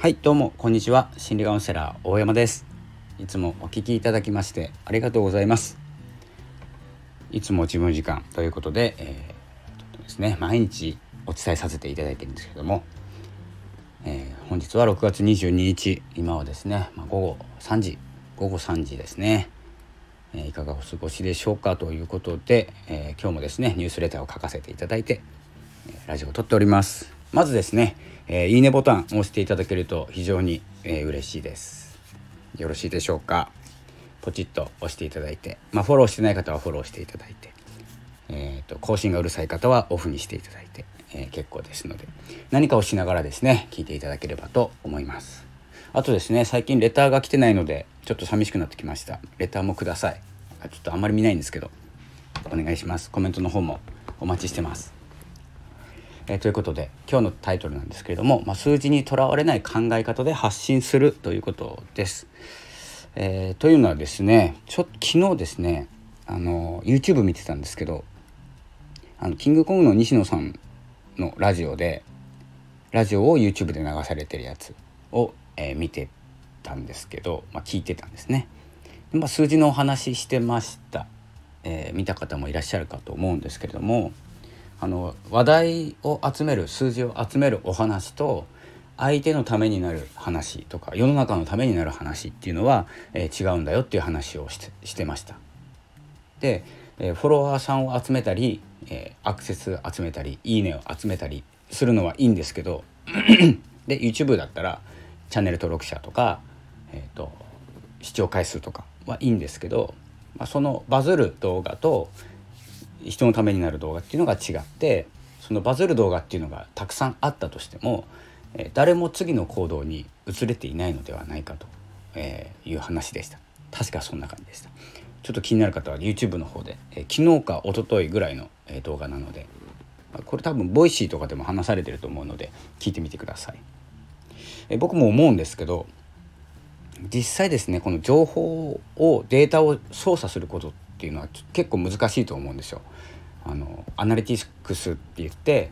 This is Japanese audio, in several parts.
はいどうもこんにちは。心理カウンセラー大山です。いつもお聞きいただきましてありがとうございます。いつも自分時間ということで、えー、ですね毎日お伝えさせていただいてるんですけども、えー、本日は6月22日今はですね、まあ、午後3時午後3時ですね、いかがお過ごしでしょうかということで、え今日もですねニュースレターを書かせていただいてラジオを撮っております。まずですね、えー、いいねボタンを押していただけると非常に、えー、嬉しいです。よろしいでしょうか？ポチッと押していただいて。まあフォローしてない方はフォローしていただいて。えーと、更新がうるさい方はオフにしていただいて、えー、結構ですので。何かをしながらですね聞いていただければと思います。あとですね最近レターが来てないのでちょっと寂しくなってきました。レターもください。ちょっとあんまり見ないんですけど。お願いします。コメントの方もお待ちしてます。え、ということで今日のタイトルなんですけれども、まあ、数字にとらわれない考え方で発信するということです。えー、というのはですねちょ昨日ですねあの YouTube 見てたんですけどあのキングコングの西野さんのラジオでラジオを YouTube で流されてるやつを、えー、見てたんですけど、まあ、聞いてたんですね。まあ、数字のお話してました、えー、見た方もいらっしゃるかと思うんですけれどもあの話題を集める数字を集めるお話と相手のためになる話とか世の中のためになる話っていうのは、えー、違うんだよっていう話をしてました。で、えー、フォロワーさんを集めたり、えー、アクセス集めたりいいねを集めたりするのはいいんですけど で YouTube だったらチャンネル登録者とか、えーと視聴回数とかはいいんですけど、まあ、そのバズる動画と人のためになる動画っていうのが違ってそのバズる動画っていうのがたくさんあったとしても、え、誰も次の行動に移れていないのではないかと、え、いう話でした。確かそんな感じでした。ちょっと気になる方は YouTube の方で、え、昨日か一昨日ぐらいの、え、動画なのでこれ多分ボイシーとかでも話されてると思うので聞いてみてください、え、僕も思うんですけど実際ですねこの情報をデータを操作することっていうのは結構難しいと思うんですよ。あのアナリティクスって言って、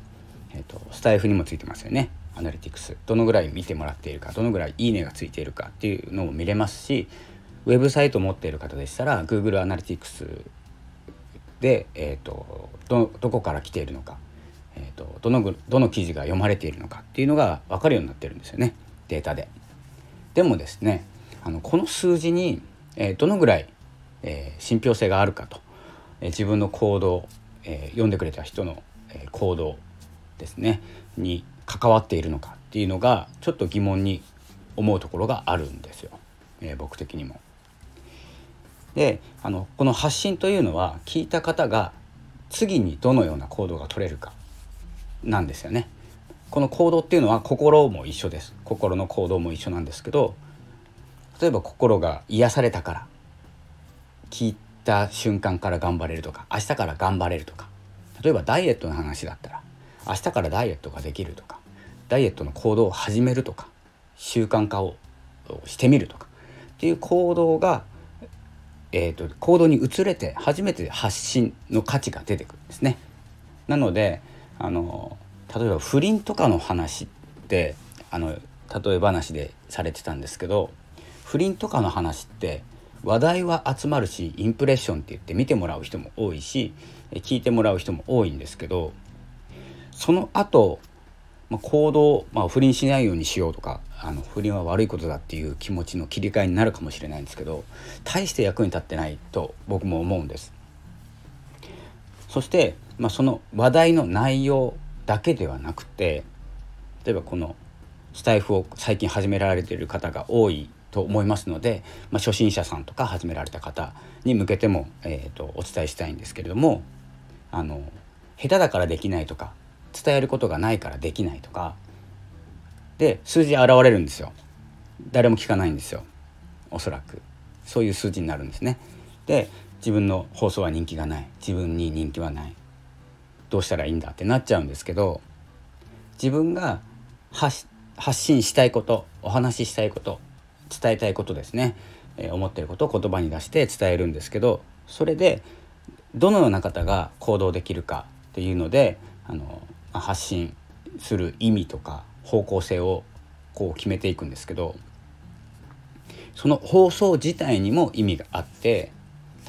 えーと、スタイフにもついてますよねアナリティクスどのぐらい見てもらっているかどのぐらいいいねがついているかっていうのも見れますしウェブサイトを持っている方でしたら Google アナリティクスで、えーと、どどこから来ているのか、えーと、どのどの記事が読まれているのかっていうのが分かるようになってるんですよねデータで。でもですねあのこの数字に、えー、どのぐらいえー、信憑性があるかと、えー、自分の行動、えー、読んでくれた人の、えー、行動ですねに関わっているのかっていうのがちょっと疑問に思うところがあるんですよ、えー、僕的にも。であのこの発信というのは聞いた方が次にどのような行動が取れるかなんですよね。この行動っていうのは心も一緒です心の行動も一緒なんですけど例えば心が癒されたから聞いた瞬間から頑張れるとか明日から頑張れるとか例えばダイエットの話だったら明日からダイエットができるとかダイエットの行動を始めるとか習慣化をしてみるとかっていう行動が、えーと、行動に移れて初めて発信の価値が出てくるんですね。なのであの例えば不倫とかの話ってあの例え話でされてたんですけど不倫とかの話って話題は集まるしインプレッションって言って見てもらう人も多いし聞いてもらう人も多いんですけどその後、まあ、行動、まあ、不倫しないようにしようとかあの不倫は悪いことだっていう気持ちの切り替えになるかもしれないんですけど大して役に立ってないと僕も思うんです。そして、まあ、その話題の内容だけではなくて例えばこのスタイフを最近始められている方が多いと思いますので、まあ、初心者さんとか始められた方に向けても、えーと、お伝えしたいんですけれどもあの下手だからできないとか伝えることがないからできないとかで数字現れるんですよ。誰も聞かないんですよ。おそらく。そういう数字になるんですね。で自分の放送は人気がない。自分に人気はない。どうしたらいいんだってなっちゃうんですけど自分が発信したいことお話ししたいこと伝えたいことですね、えー、思ってることを言葉に出して伝えるんですけどそれでどのような方が行動できるかっていうのであの発信する意味とか方向性をこう決めていくんですけどその放送自体にも意味があって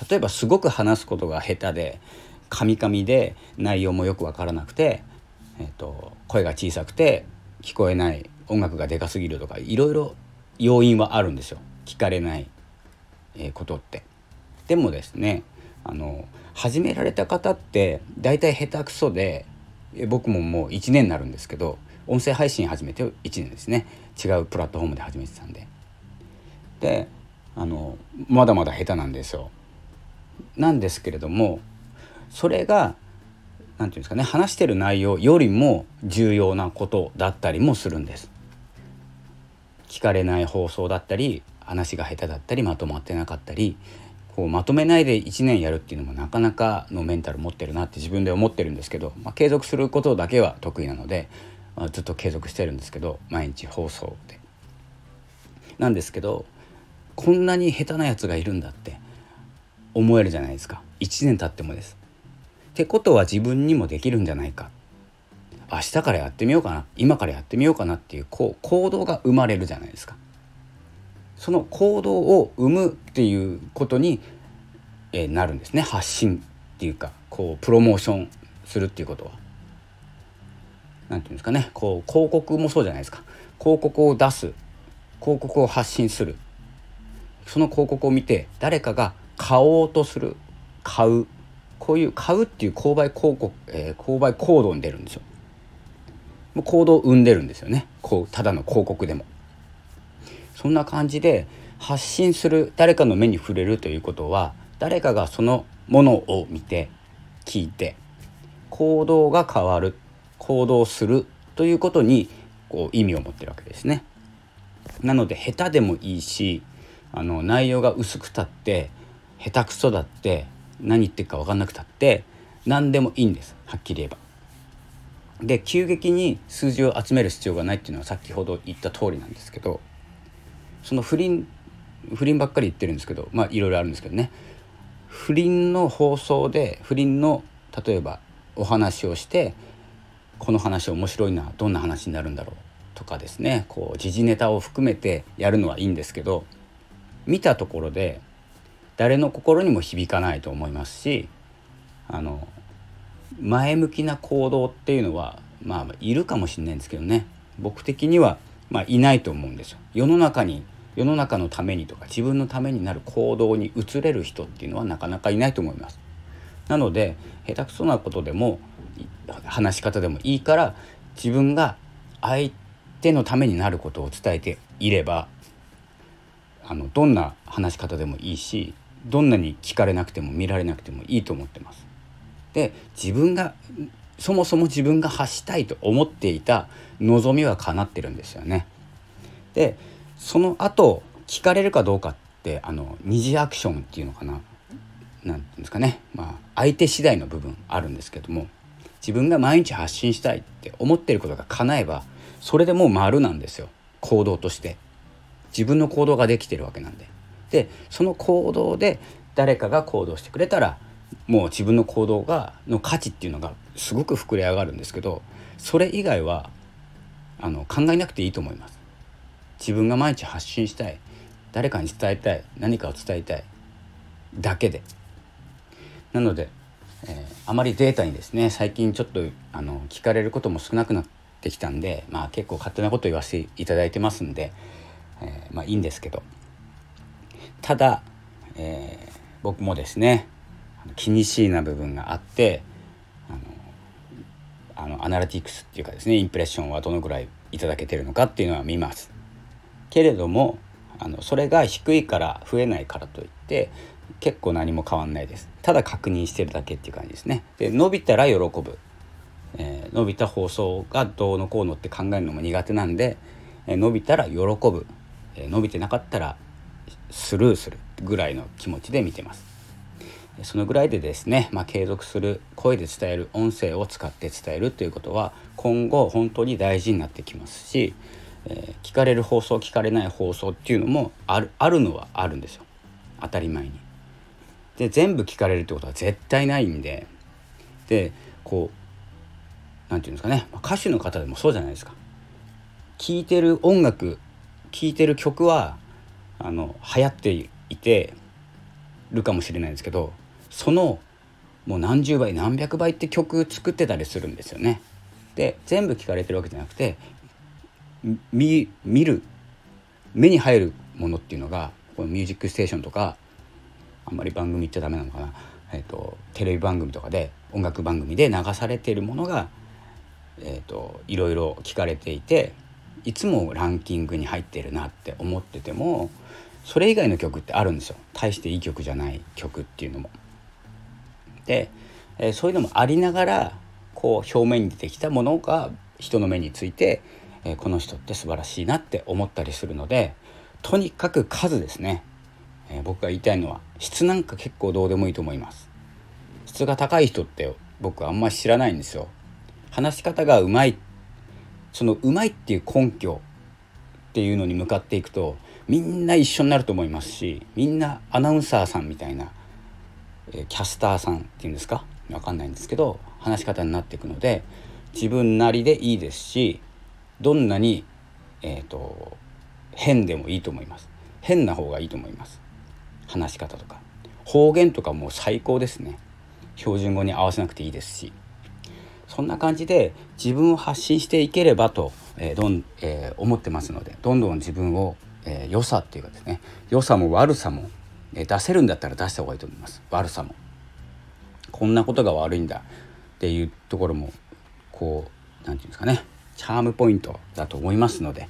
例えばすごく話すことが下手でカミカミで内容もよく分からなくて、えーと、声が小さくて聞こえない音楽がでかすぎるとかいろいろ要因はあるんですよ。聞かれない、えことって。でもですねあの始められた方って大体下手くそで僕ももう1年になるんですけど音声配信始めて1年ですね。違うプラットフォームで始めてたんで。であのまだまだ下手なんですよ。なんですけれどもそれが何て言うんですかね話してる内容よりも重要なことだったりもするんです。聞かれない放送だったり話が下手だったりまとまってなかったりこうまとめないで1年やるっていうのもなかなかのメンタル持ってるなって自分で思ってるんですけど、まあ、継続することだけは得意なので、まあ、ずっと継続してるんですけど毎日放送で。なんですけどこんなに下手なやつがいるんだって思えるじゃないですか1年経ってもです。ってことは自分にもできるんじゃないか明日からやってみようかな今からやってみようかなっていうこう行動が生まれるじゃないですか。その行動を生むっていうことに、えー、なるんですね。発信っていうかこうプロモーションするっていうことは。何て言うんですかね。こう広告もそうじゃないですか。広告を出す。広告を発信する。その広告を見て誰かが買おうとする。買う。こういう買うっていう購買広告、えー、購買行動に出るんですよ。行動を生んでるんですよねこうただの広告でも。そんな感じで発信する誰かの目に触れるということは誰かがそのものを見て聞いて行動が変わる行動するということにこう意味を持ってるわけですね。なので下手でもいいしあの内容が薄くたって下手くそだって何言ってるか分かんなくたって何でもいいんですはっきり言えば。で急激に数字を集める必要がないっていうのは先ほど言った通りなんですけどその不倫不倫ばっかり言ってるんですけどまあいろいろあるんですけどね。不倫の放送で不倫の例えばお話をしてこの話面白いなどんな話になるんだろうとかですね。こう時事ネタを含めてやるのはいいんですけど見たところで誰の心にも響かないと思いますしあの前向きな行動っていうのはまあいるかもしれないんですけどね僕的にはまあ、いないと思うんですよ。世の中に世の中のためにとか自分のためになる行動に移れる人っていうのはなかなかいないと思います。なので下手くそなことでも話し方でもいいから自分が相手のためになることを伝えていればあのどんな話し方でもいいしどんなに聞かれなくても見られなくてもいいと思ってます。で自分がそもそも自分が発したいと思っていた望みは叶ってるんですよね。でその後聞かれるかどうかってあの二次アクションっていうのかな。何て言うんですかね、まあ、相手次第の部分あるんですけども自分が毎日発信したいって思ってることが叶えばそれでもう丸なんですよ。行動として。自分の行動ができてるわけなんで。でその行動で誰かが行動してくれたらもう自分の行動がの価値っていうのがすごく膨れ上がるんですけどそれ以外はあの考えなくていいと思います。自分が毎日発信したい誰かに伝えたい何かを伝えたいだけでなので、えー、あまりデータにですね最近ちょっとあの聞かれることも少なくなってきたんで、まあ、結構勝手なこと言わせていただいてますんで、えー、まあいいんですけどただ、えー、僕もですね気にしいな部分があってあのあのアナリティクスっていうかですねインプレッションはどのぐらいいただけてるのかっていうのは見ます。けれどもあのそれが低いから増えないからといって結構何も変わんないです。ただ確認してるだけっていう感じですね。で伸びたら喜ぶ、えー、伸びた放送がどうのこうのって考えるのも苦手なんで、えー、伸びたら喜ぶ、えー、伸びてなかったらスルーするぐらいの気持ちで見てます。そのぐらいでですね、まあ、継続する声で伝える音声を使って伝えるということは今後本当に大事になってきますし、えー、聞かれる放送聞かれない放送っていうのもあるあるのはあるんですよ当たり前に。で全部聞かれるってことは絶対ないんででこう何て言うんですかね歌手の方でもそうじゃないですか。聴いてる音楽聴いてる曲はあの流行っていてるかもしれないんですけどそのもう何十倍何百倍って曲作ってたりするんですよね。で全部聞かれてるわけじゃなくて見見る目に入るものっていうのがこの「ミュージックステーション」とかあんまり番組言っちゃダメなのかな、えーと、テレビ番組とかで音楽番組で流されているものが、えーといろいろ聞かれていていつもランキングに入ってるなって思っててもそれ以外の曲ってあるんですよ大していい曲じゃない曲っていうのも。で、えー、そういうのもありながらこう表面に出てきたものが人の目について、えー、この人って素晴らしいなって思ったりするのでとにかく数ですね、えー、僕が言いたいのは質なんか結構どうでもいいと思います。質が高い人って僕あんまり知らないんですよ。話し方がうまいそのうまいっていう根拠っていうのに向かっていくとみんな一緒になると思いますしみんなアナウンサーさんみたいな、キャスターさんっていうんですか？分かんないんですけど話し方になっていくので自分なりでいいですしどんなに、えーと、変でもいいと思います。変な方がいいと思います。話し方とか。方言とかもう最高ですね。標準語に合わせなくていいですし。そんな感じで自分を発信していければと、えーどんえー、思ってますのでどんどん自分を、えー、良さっていうかですね良さも悪さも、出せるんだったら出した方がいいと思います。悪さも。こんなことが悪いんだ。っていうところもこう何て言うんですかね。チャームポイントだと思いますので、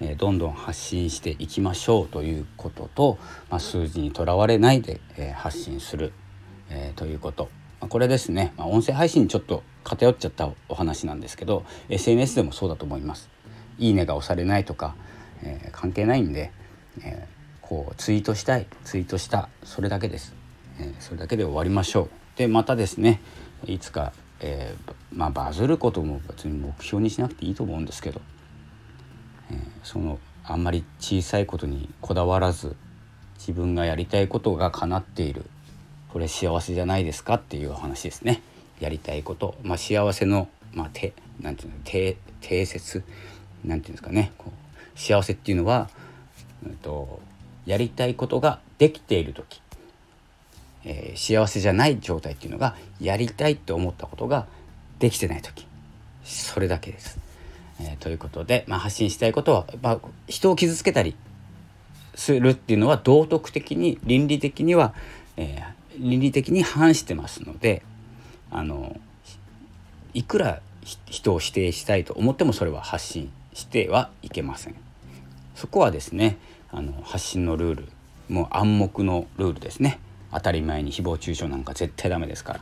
え、どんどん発信していきましょうということと、まあ、数字にとらわれないで、え、発信する、え、ということ。まあ、これですね、まあ、音声配信にちょっと偏っちゃったお話なんですけど SNS でもそうだと思います。いいねが押されないとか、え、関係ないんで、えー、こうツイートしたいツイートしたそれだけです、えー、それだけで終わりましょう。でまたですねいつか、えまあ、バズることも別に目標にしなくていいと思うんですけど、えそのあんまり小さいことにこだわらず自分がやりたいことが叶っているこれ幸せじゃないですか？っていう話ですね。やりたいこと、まあ、幸せの、まあ、てなんていうの定定説？なんていうんですかね。こう幸せっていうのは、うんと、やりたいことができている時、えー、幸せじゃない状態っていうのがやりたいって思ったことができてない時それだけです。えー、ということで、まあ、発信したいことは、まあ、人を傷つけたりするっていうのは道徳的に倫理的には、えー、倫理的に反してますのであのいくら人を否定したいと思ってもそれは発信してはいけません。そこはですねあの発信のルールもう暗黙のルールですね。当たり前に誹謗中傷なんか絶対ダメですから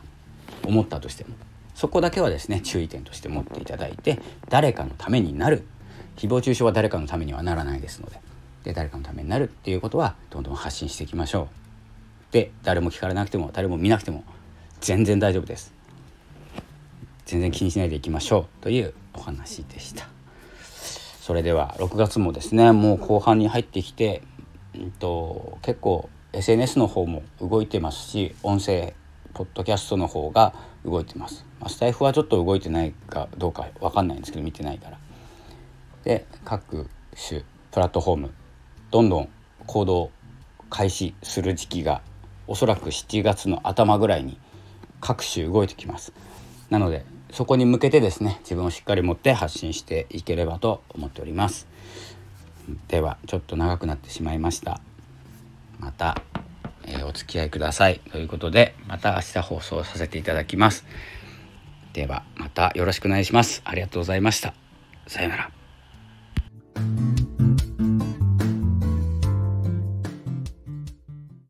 思ったとしても。そこだけはですね注意点として持っていただいて誰かのためになる。誹謗中傷は誰かのためにはならないですのでで誰かのためになるっていうことはどんどん発信していきましょう。で誰も聞かれなくても誰も見なくても全然大丈夫です。全然気にしないでいきましょう。というお話でした。それでは6月もですねもう後半に入ってきて、うんと、結構 SNS の方も動いてますし音声ポッドキャストの方が動いてます、まあ、スタイフはちょっと動いてないかどうか分かんないんですけど見てないから。で各種プラットフォームどんどん行動開始する時期がおそらく7月の頭ぐらいに各種動いてきます。なのでそこに向けてですね自分をしっかり持って発信していければと思っております。ではちょっと長くなってしまいました。また、えー、お付き合いください。ということでまた明日放送させていただきます。ではまたよろしくお願いします。ありがとうございました。さようなら。